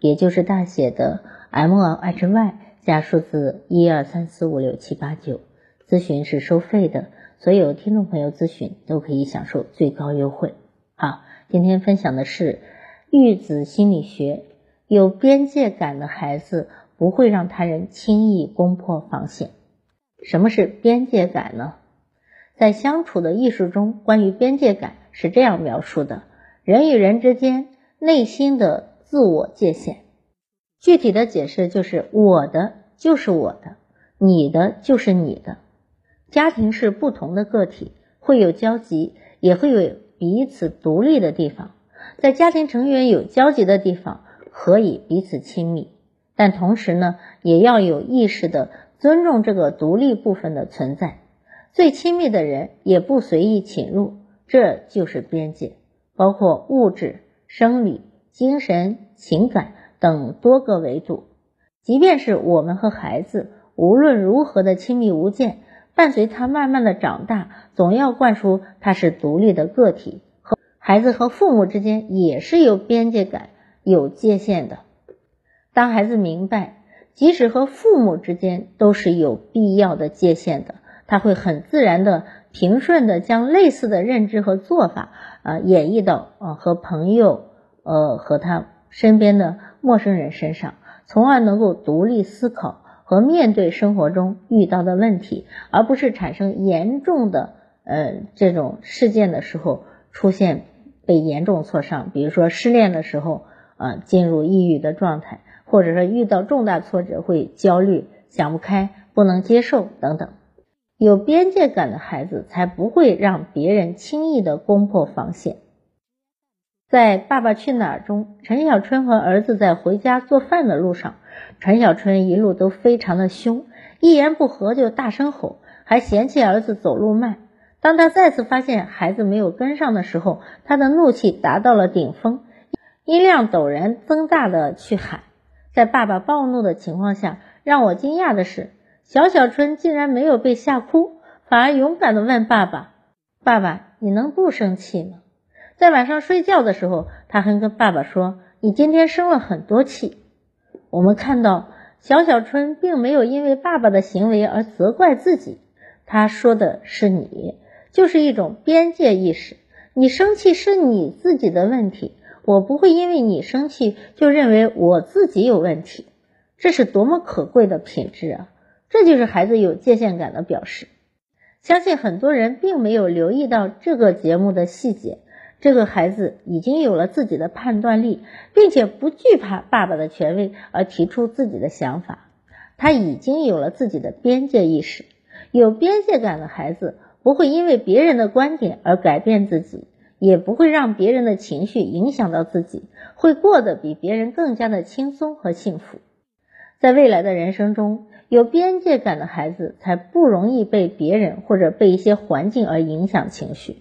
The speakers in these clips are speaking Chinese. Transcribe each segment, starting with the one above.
也就是大写的 M L H Y 加数字一二三四五六七八九，咨询是收费的，所有听众朋友咨询都可以享受最高优惠。好，今天分享的是育子心理学，有边界感的孩子不会让他人轻易攻破防线。什么是边界感呢？在相处的艺术中，关于边界感是这样描述的：人与人之间内心的。自我界限，具体的解释就是我的就是我的，你的就是你的。家庭是不同的个体，会有交集，也会有彼此独立的地方。在家庭成员有交集的地方，可以彼此亲密，但同时呢，也要有意识的尊重这个独立部分的存在。最亲密的人也不随意侵入，这就是边界，包括物质、生理。精神、情感等多个维度，即便是我们和孩子，无论如何的亲密无间，伴随他慢慢的长大，总要灌输他是独立的个体。和孩子和父母之间也是有边界感、有界限的。当孩子明白，即使和父母之间都是有必要的界限的，他会很自然的、平顺的将类似的认知和做法啊演绎到啊和朋友。呃，和他身边的陌生人身上，从而能够独立思考和面对生活中遇到的问题，而不是产生严重的呃这种事件的时候出现被严重挫伤，比如说失恋的时候啊进入抑郁的状态，或者说遇到重大挫折会焦虑、想不开、不能接受等等。有边界感的孩子才不会让别人轻易的攻破防线。在《爸爸去哪儿》中，陈小春和儿子在回家做饭的路上，陈小春一路都非常的凶，一言不合就大声吼，还嫌弃儿子走路慢。当他再次发现孩子没有跟上的时候，他的怒气达到了顶峰，音量陡然增大的去喊。在爸爸暴怒的情况下，让我惊讶的是，小小春竟然没有被吓哭，反而勇敢的问爸爸：“爸爸，你能不生气吗？”在晚上睡觉的时候，他还跟爸爸说：“你今天生了很多气。”我们看到小小春并没有因为爸爸的行为而责怪自己，他说的是你，就是一种边界意识。你生气是你自己的问题，我不会因为你生气就认为我自己有问题。这是多么可贵的品质啊！这就是孩子有界限感的表示。相信很多人并没有留意到这个节目的细节。这个孩子已经有了自己的判断力，并且不惧怕爸爸的权威而提出自己的想法。他已经有了自己的边界意识。有边界感的孩子不会因为别人的观点而改变自己，也不会让别人的情绪影响到自己，会过得比别人更加的轻松和幸福。在未来的人生中，有边界感的孩子才不容易被别人或者被一些环境而影响情绪。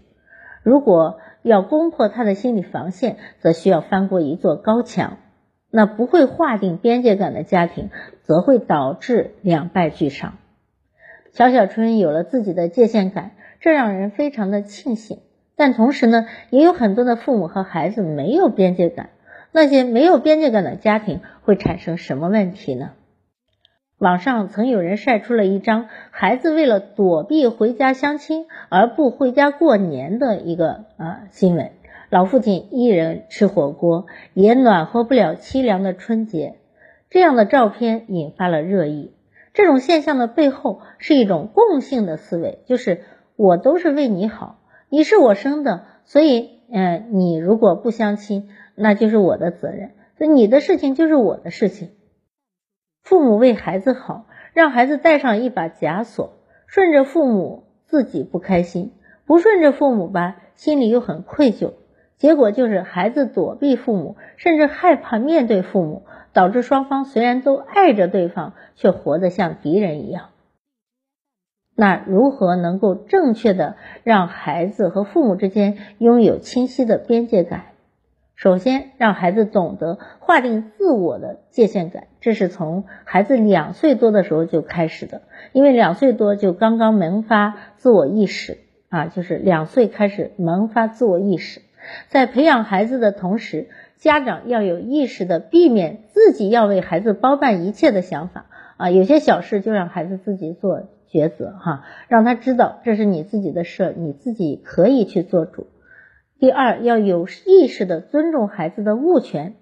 如果要攻破他的心理防线，则需要翻过一座高墙。那不会划定边界感的家庭，则会导致两败俱伤。小小春有了自己的界限感，这让人非常的庆幸。但同时呢，也有很多的父母和孩子没有边界感。那些没有边界感的家庭会产生什么问题呢？网上曾有人晒出了一张孩子为了躲避回家相亲而不回家过年的一个啊新闻，老父亲一人吃火锅也暖和不了凄凉的春节，这样的照片引发了热议。这种现象的背后是一种共性的思维，就是我都是为你好，你是我生的，所以嗯，你如果不相亲，那就是我的责任，所以你的事情就是我的事情。父母为孩子好，让孩子带上一把枷锁，顺着父母自己不开心，不顺着父母吧，心里又很愧疚。结果就是孩子躲避父母，甚至害怕面对父母，导致双方虽然都爱着对方，却活得像敌人一样。那如何能够正确的让孩子和父母之间拥有清晰的边界感？首先，让孩子懂得划定自我的界限感，这是从孩子两岁多的时候就开始的，因为两岁多就刚刚萌发自我意识啊，就是两岁开始萌发自我意识。在培养孩子的同时，家长要有意识的避免自己要为孩子包办一切的想法啊，有些小事就让孩子自己做抉择哈，让他知道这是你自己的事，你自己可以去做主。第二，要有意识的尊重孩子的物权。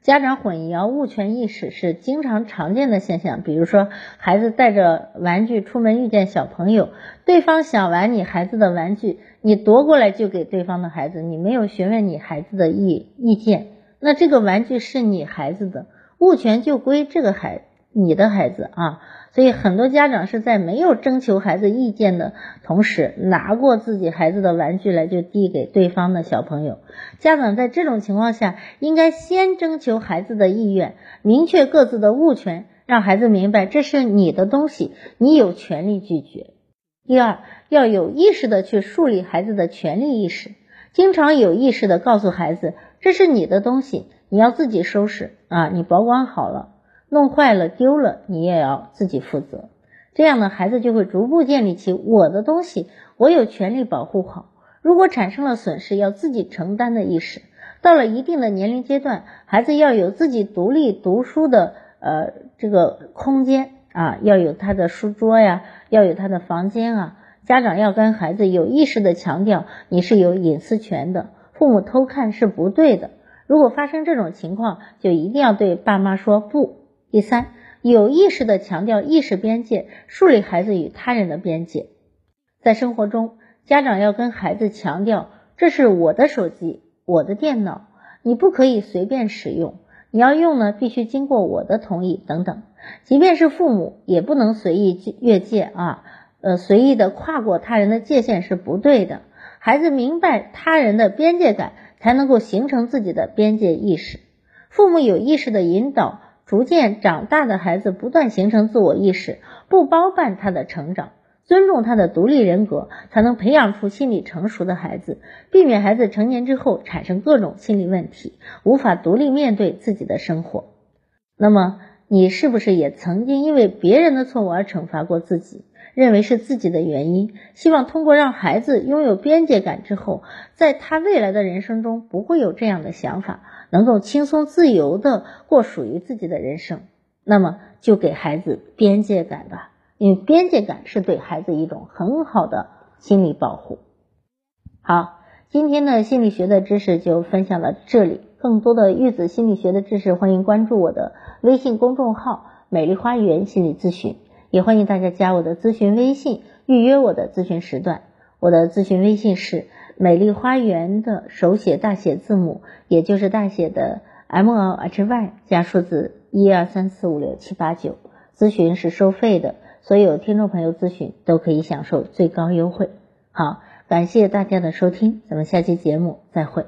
家长混淆物权意识是经常常见的现象。比如说，孩子带着玩具出门遇见小朋友，对方想玩你孩子的玩具，你夺过来就给对方的孩子，你没有询问你孩子的意意见，那这个玩具是你孩子的，物权就归这个孩你的孩子啊。所以很多家长是在没有征求孩子意见的同时，拿过自己孩子的玩具来就递给对方的小朋友。家长在这种情况下，应该先征求孩子的意愿，明确各自的物权，让孩子明白这是你的东西，你有权利拒绝。第二，要有意识的去树立孩子的权利意识，经常有意识的告诉孩子，这是你的东西，你要自己收拾啊，你保管好了。弄坏了丢了，你也要自己负责。这样呢，孩子就会逐步建立起我的东西，我有权利保护好。如果产生了损失，要自己承担的意识。到了一定的年龄阶段，孩子要有自己独立读书的呃这个空间啊，要有他的书桌呀，要有他的房间啊。家长要跟孩子有意识的强调，你是有隐私权的，父母偷看是不对的。如果发生这种情况，就一定要对爸妈说不。第三，有意识的强调意识边界，树立孩子与他人的边界。在生活中，家长要跟孩子强调，这是我的手机，我的电脑，你不可以随便使用，你要用呢，必须经过我的同意等等。即便是父母，也不能随意越界啊，呃，随意的跨过他人的界限是不对的。孩子明白他人的边界感，才能够形成自己的边界意识。父母有意识的引导。逐渐长大的孩子不断形成自我意识，不包办他的成长，尊重他的独立人格，才能培养出心理成熟的孩子，避免孩子成年之后产生各种心理问题，无法独立面对自己的生活。那么，你是不是也曾经因为别人的错误而惩罚过自己，认为是自己的原因？希望通过让孩子拥有边界感之后，在他未来的人生中不会有这样的想法。能够轻松自由的过属于自己的人生，那么就给孩子边界感吧，因为边界感是对孩子一种很好的心理保护。好，今天的心理学的知识就分享到这里，更多的育子心理学的知识，欢迎关注我的微信公众号“美丽花园心理咨询”，也欢迎大家加我的咨询微信，预约我的咨询时段。我的咨询微信是。美丽花园的手写大写字母，也就是大写的 M L H Y 加数字一二三四五六七八九，咨询是收费的，所有听众朋友咨询都可以享受最高优惠。好，感谢大家的收听，咱们下期节目再会。